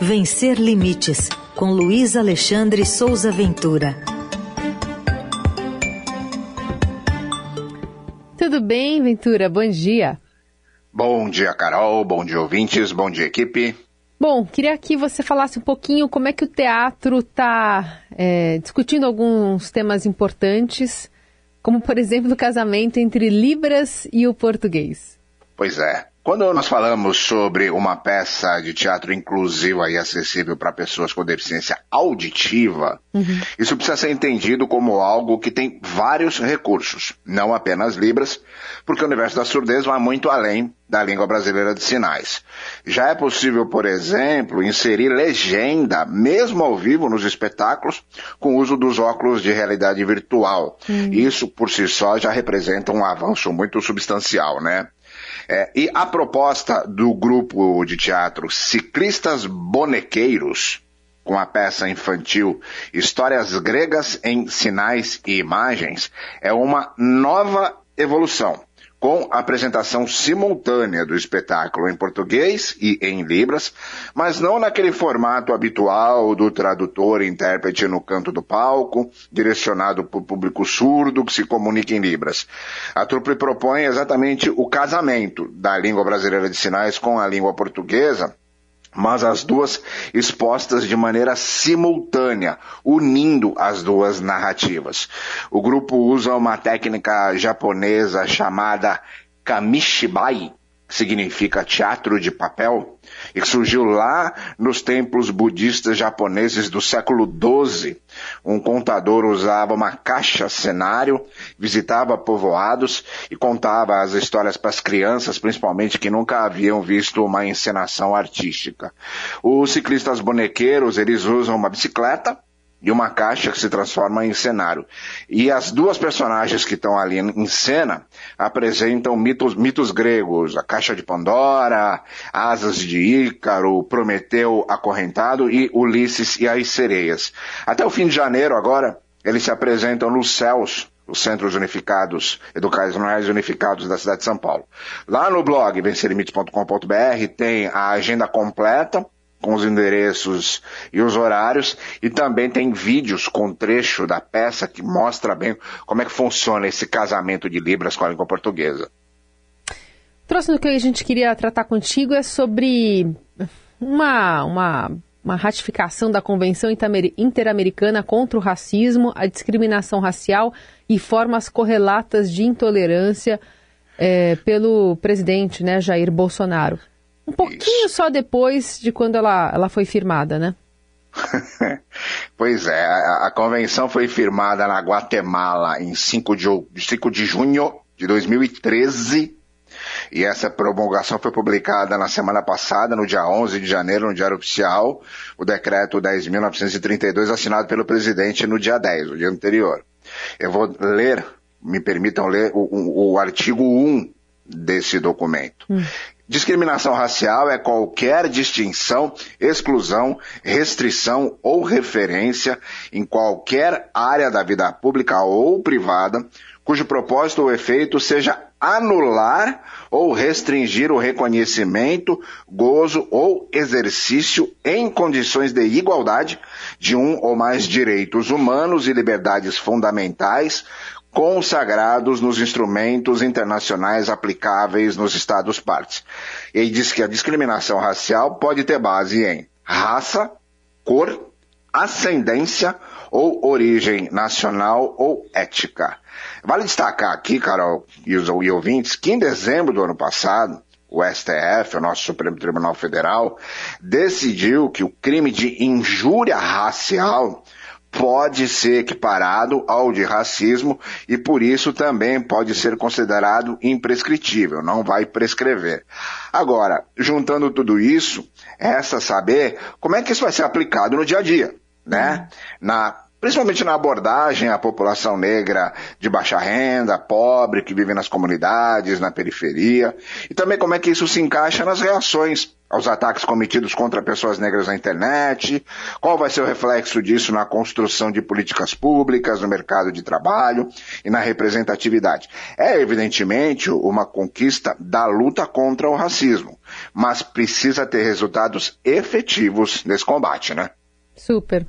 Vencer Limites, com Luiz Alexandre Souza Ventura. Tudo bem, Ventura? Bom dia. Bom dia, Carol. Bom dia, ouvintes. Bom dia, equipe. Bom, queria que você falasse um pouquinho como é que o teatro está é, discutindo alguns temas importantes, como, por exemplo, o casamento entre Libras e o português. Pois é. Quando nós falamos sobre uma peça de teatro inclusiva e acessível para pessoas com deficiência auditiva, uhum. isso precisa ser entendido como algo que tem vários recursos, não apenas Libras, porque o universo da surdez vai muito além da língua brasileira de sinais. Já é possível, por exemplo, inserir legenda, mesmo ao vivo nos espetáculos, com o uso dos óculos de realidade virtual. Uhum. Isso, por si só, já representa um avanço muito substancial, né? É, e a proposta do grupo de teatro Ciclistas Bonequeiros, com a peça infantil Histórias Gregas em Sinais e Imagens, é uma nova evolução com apresentação simultânea do espetáculo em português e em libras, mas não naquele formato habitual do tradutor e intérprete no canto do palco, direcionado para o público surdo que se comunica em libras. A trupe propõe exatamente o casamento da língua brasileira de sinais com a língua portuguesa, mas as duas expostas de maneira simultânea, unindo as duas narrativas. O grupo usa uma técnica japonesa chamada kamishibai, significa teatro de papel, e que surgiu lá nos templos budistas japoneses do século XII. Um contador usava uma caixa cenário, visitava povoados e contava as histórias para as crianças, principalmente que nunca haviam visto uma encenação artística. Os ciclistas bonequeiros, eles usam uma bicicleta, e uma caixa que se transforma em cenário. E as duas personagens que estão ali em cena apresentam mitos, mitos gregos, a caixa de Pandora, asas de Ícaro, Prometeu acorrentado e Ulisses e as sereias. Até o fim de janeiro agora, eles se apresentam nos céus os Centros Unificados, Educacionais Unificados da cidade de São Paulo. Lá no blog vencerlimites.com.br tem a agenda completa, com os endereços e os horários, e também tem vídeos com trecho da peça que mostra bem como é que funciona esse casamento de Libras com a língua portuguesa. O que a gente queria tratar contigo é sobre uma, uma, uma ratificação da Convenção Interamericana contra o Racismo, a Discriminação Racial e Formas Correlatas de Intolerância é, pelo presidente né, Jair Bolsonaro. Um pouquinho Isso. só depois de quando ela, ela foi firmada, né? pois é, a, a, convenção foi firmada na Guatemala em 5 de, 5 de junho de 2013 e essa promulgação foi publicada na semana passada, no dia 11 de janeiro, no Diário Oficial, o decreto 10.932, assinado pelo presidente no dia 10, o dia anterior. Eu vou ler, me permitam ler, o, o, o artigo 1 desse documento. Hum. Discriminação racial é qualquer distinção, exclusão, restrição ou referência em qualquer área da vida pública ou privada, cujo propósito ou efeito seja anular ou restringir o reconhecimento, gozo ou exercício em condições de igualdade de um ou mais direitos humanos e liberdades fundamentais consagrados nos instrumentos internacionais aplicáveis nos Estados partes. Ele diz que a discriminação racial pode ter base em raça, cor, ascendência ou origem nacional ou ética. Vale destacar aqui, Carol e os ouvintes, que em dezembro do ano passado, o STF, o nosso Supremo Tribunal Federal, decidiu que o crime de injúria racial pode ser equiparado ao de racismo e por isso também pode ser considerado imprescritível, não vai prescrever. Agora, juntando tudo isso, resta saber como é que isso vai ser aplicado no dia a dia, né? Na principalmente na abordagem à população negra de baixa renda, pobre, que vive nas comunidades, na periferia, e também como é que isso se encaixa nas reações aos ataques cometidos contra pessoas negras na internet, qual vai ser o reflexo disso na construção de políticas públicas, no mercado de trabalho e na representatividade. É evidentemente uma conquista da luta contra o racismo, mas precisa ter resultados efetivos nesse combate, né? Super.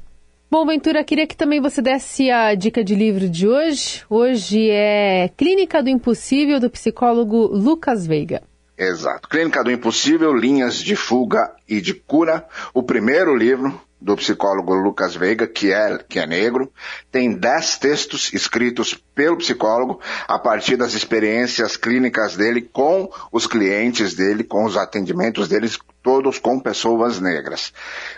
Bom, Ventura, queria que também você desse a dica de livro de hoje. Hoje é Clínica do Impossível, do psicólogo Lucas Veiga. Exato. Clínica do Impossível, Linhas de Fuga e de Cura. O primeiro livro do psicólogo Lucas Veiga, que é, que é negro. Tem dez textos escritos pelo psicólogo a partir das experiências clínicas dele com os clientes dele, com os atendimentos deles, todos com pessoas negras.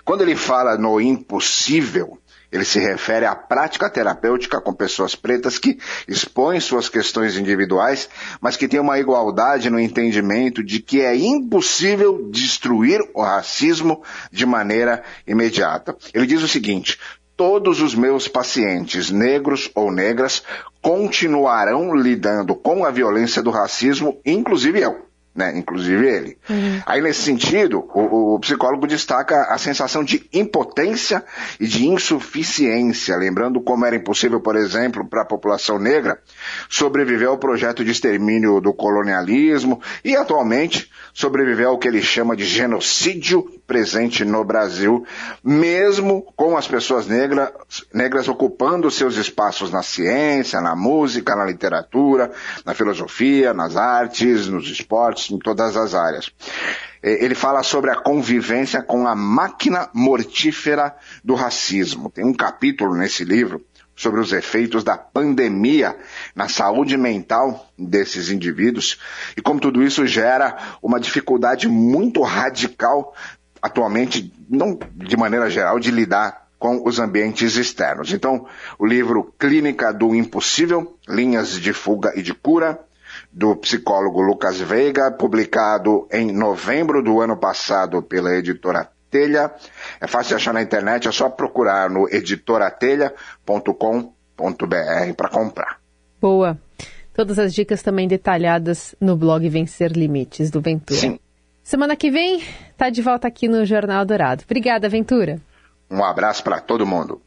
Quando ele fala no impossível, ele se refere à prática terapêutica com pessoas pretas que expõem suas questões individuais, mas que têm uma igualdade no entendimento de que é impossível destruir o racismo de maneira imediata. Ele diz o seguinte: todos os meus pacientes, negros ou negras, continuarão lidando com a violência do racismo, inclusive eu né? Inclusive ele. Uhum. Aí, nesse sentido, o, o, psicólogo destaca a sensação de impotência e de insuficiência, lembrando como era impossível, por exemplo, para a população negra sobreviver ao projeto de extermínio do colonialismo e, atualmente, sobreviver ao que ele chama de genocídio presente no Brasil, mesmo com as pessoas negras, negras ocupando seus espaços na ciência, na música, na literatura, na filosofia, nas artes, nos esportes, em todas as áreas. É, ele fala sobre a convivência com a máquina mortífera do racismo. Tem um capítulo nesse livro sobre os efeitos da pandemia na saúde mental desses indivíduos e como tudo isso gera uma dificuldade muito radical atualmente, não de maneira geral, de lidar com os ambientes externos. Então, o livro Clínica do Impossível, Linhas de Fuga e de Cura, do psicólogo Lucas Veiga, publicado em novembro do ano passado pela editora Telha. É fácil achar na internet, é só procurar no editoratelha.com.br para comprar. Boa. Todas as dicas também detalhadas no blog Vencer Limites do Ventura. Sim. Semana que vem, tá de volta aqui no Jornal Dourado. Obrigada, Ventura. Um abraço para todo mundo.